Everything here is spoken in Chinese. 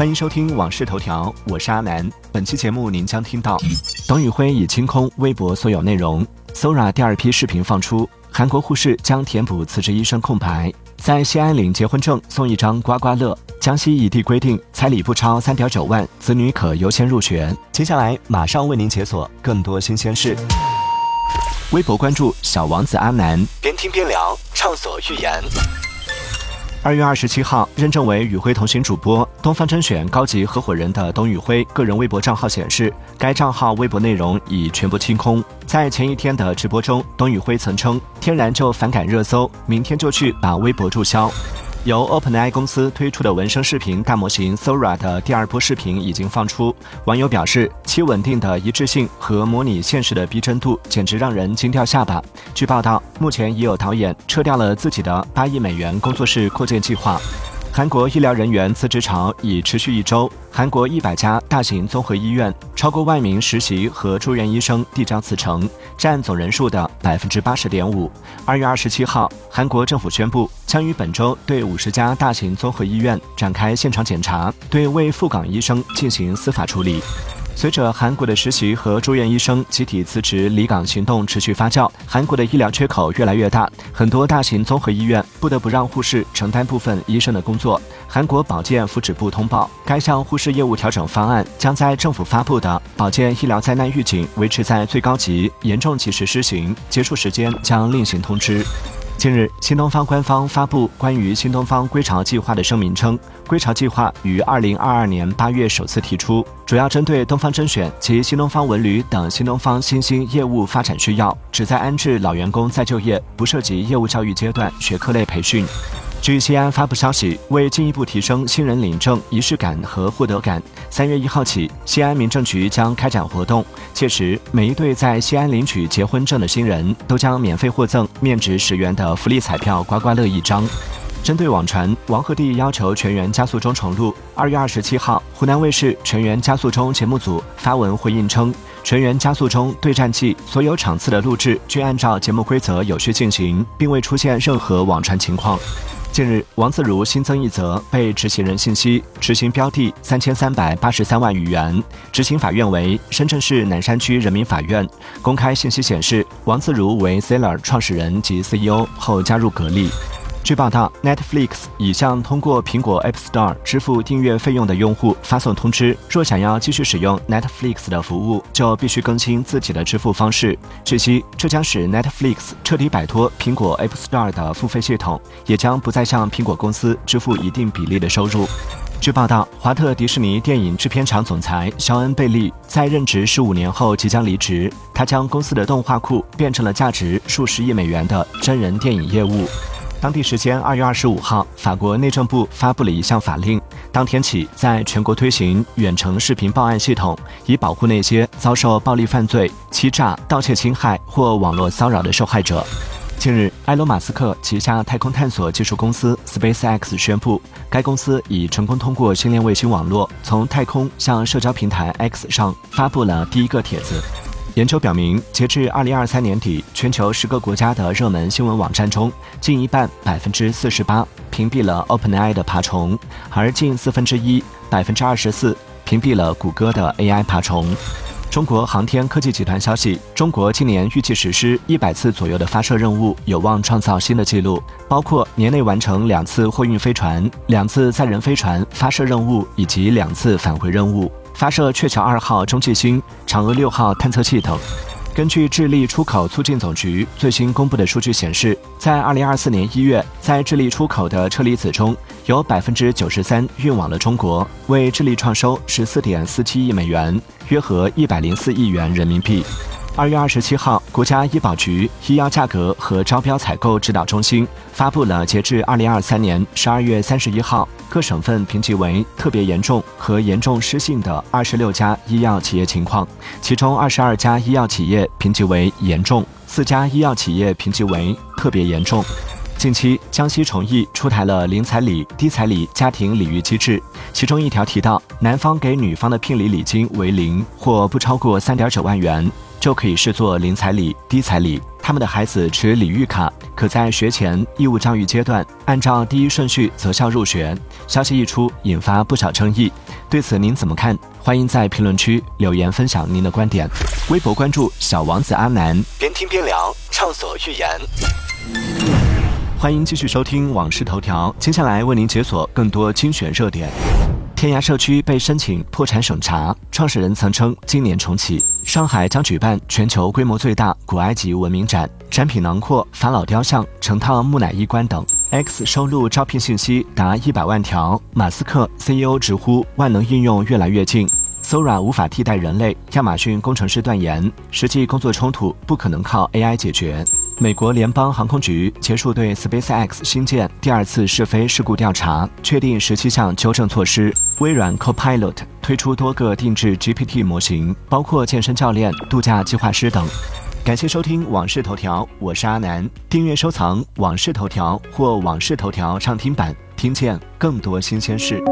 欢迎收听《往事头条》，我是阿南。本期节目您将听到：董宇辉已清空微博所有内容；Sora 第二批视频放出；韩国护士将填补辞职医生空白；在西安领结婚证送一张刮刮乐；江西一地规定彩礼不超三点九万，子女可优先入学。接下来马上为您解锁更多新鲜事。微博关注小王子阿南，边听边聊，畅所欲言。二月二十七号，认证为与辉同行主播、东方甄选高级合伙人的董宇辉个人微博账号显示，该账号微博内容已全部清空。在前一天的直播中，董宇辉曾称：“天然就反感热搜，明天就去把微博注销。”由 OpenAI 公司推出的文生视频大模型 Sora 的第二波视频已经放出，网友表示其稳定的一致性和模拟现实的逼真度简直让人惊掉下巴。据报道，目前已有导演撤掉了自己的八亿美元工作室扩建计划。韩国医疗人员辞职潮已持续一周，韩国一百家大型综合医院超过万名实习和住院医生递交辞呈，占总人数的百分之八十点五。二月二十七号，韩国政府宣布将于本周对五十家大型综合医院展开现场检查，对未赴岗医生进行司法处理。随着韩国的实习和住院医生集体辞职离岗行动持续发酵，韩国的医疗缺口越来越大，很多大型综合医院不得不让护士承担部分医生的工作。韩国保健福祉部通报，该项护士业务调整方案将在政府发布的保健医疗灾难预警维持在最高级，严重及时施行，结束时间将另行通知。近日，新东方官方发布关于新东方归巢计划的声明称，归巢计划于二零二二年八月首次提出，主要针对东方甄选及新东方文旅等新东方新兴业务发展需要，旨在安置老员工再就业，不涉及业务教育阶段学科类培训。据西安发布消息，为进一步提升新人领证仪式感和获得感，三月一号起，西安民政局将开展活动。届时，每一对在西安领取结婚证的新人都将免费获赠面值十元的福利彩票刮刮乐一张。针对网传王鹤棣要求全员加速中重录，二月二十七号，湖南卫视全员加速中节目组发文回应称，全员加速中对战季所有场次的录制均按照节目规则有序进行，并未出现任何网传情况。近日，王自如新增一则被执行人信息，执行标的三千三百八十三万余元，执行法院为深圳市南山区人民法院。公开信息显示，王自如为 Sailor 创始人及 CEO 后加入格力。据报道，Netflix 已向通过苹果 App Store 支付订阅费用的用户发送通知，若想要继续使用 Netflix 的服务，就必须更新自己的支付方式。据悉，这将使 Netflix 彻底摆脱苹果 App Store 的付费系统，也将不再向苹果公司支付一定比例的收入。据报道，华特迪士尼电影制片厂总裁肖恩·贝利在任职十五年后即将离职，他将公司的动画库变成了价值数十亿美元的真人电影业务。当地时间二月二十五号，法国内政部发布了一项法令，当天起在全国推行远程视频报案系统，以保护那些遭受暴力犯罪、欺诈、盗窃侵害或网络骚扰的受害者。近日，埃隆·马斯克旗下太空探索技术公司 SpaceX 宣布，该公司已成功通过星链卫星网络，从太空向社交平台 X 上发布了第一个帖子。研究表明，截至二零二三年底，全球十个国家的热门新闻网站中，近一半（百分之四十八）屏蔽了 OpenAI 的爬虫，而近四分之一（百分之二十四）屏蔽了谷歌的 AI 爬虫。中国航天科技集团消息，中国今年预计实施一百次左右的发射任务，有望创造新的纪录，包括年内完成两次货运飞船、两次载人飞船发射任务以及两次返回任务，发射鹊桥二号中继星、嫦娥六号探测器等。根据智利出口促进总局最新公布的数据显示，在二零二四年一月，在智利出口的车厘子中有百分之九十三运往了中国，为智利创收十四点四七亿美元，约合一百零四亿元人民币。二月二十七号，国家医保局医药价格和招标采购指导中心发布了截至二零二三年十二月三十一号各省份评级为特别严重和严重失信的二十六家医药企业情况，其中二十二家医药企业评级为严重，四家医药企业评级为特别严重。近期，江西崇义出台了零彩礼、低彩礼家庭礼遇机制，其中一条提到，男方给女方的聘礼礼金为零或不超过三点九万元。就可以视作零彩礼、低彩礼。他们的孩子持礼遇卡，可在学前义务教育阶段按照第一顺序择校入学。消息一出，引发不少争议。对此您怎么看？欢迎在评论区留言分享您的观点。微博关注小王子阿南，边听边聊，畅所欲言。欢迎继续收听《往事头条》，接下来为您解锁更多精选热点。天涯社区被申请破产审查，创始人曾称今年重启。上海将举办全球规模最大古埃及文明展，展品囊括法老雕像、成套木乃伊棺等。X 收录招聘信息达一百万条。马斯克 CEO 直呼万能应用越来越近。Sora 无法替代人类，亚马逊工程师断言，实际工作冲突不可能靠 AI 解决。美国联邦航空局结束对 SpaceX 新建第二次试飞事故调查，确定十七项纠正措施。微软 Copilot 推出多个定制 GPT 模型，包括健身教练、度假计划师等。感谢收听《往事头条》，我是阿南。订阅收藏《往事头条》或《往事头条》畅听版，听见更多新鲜事。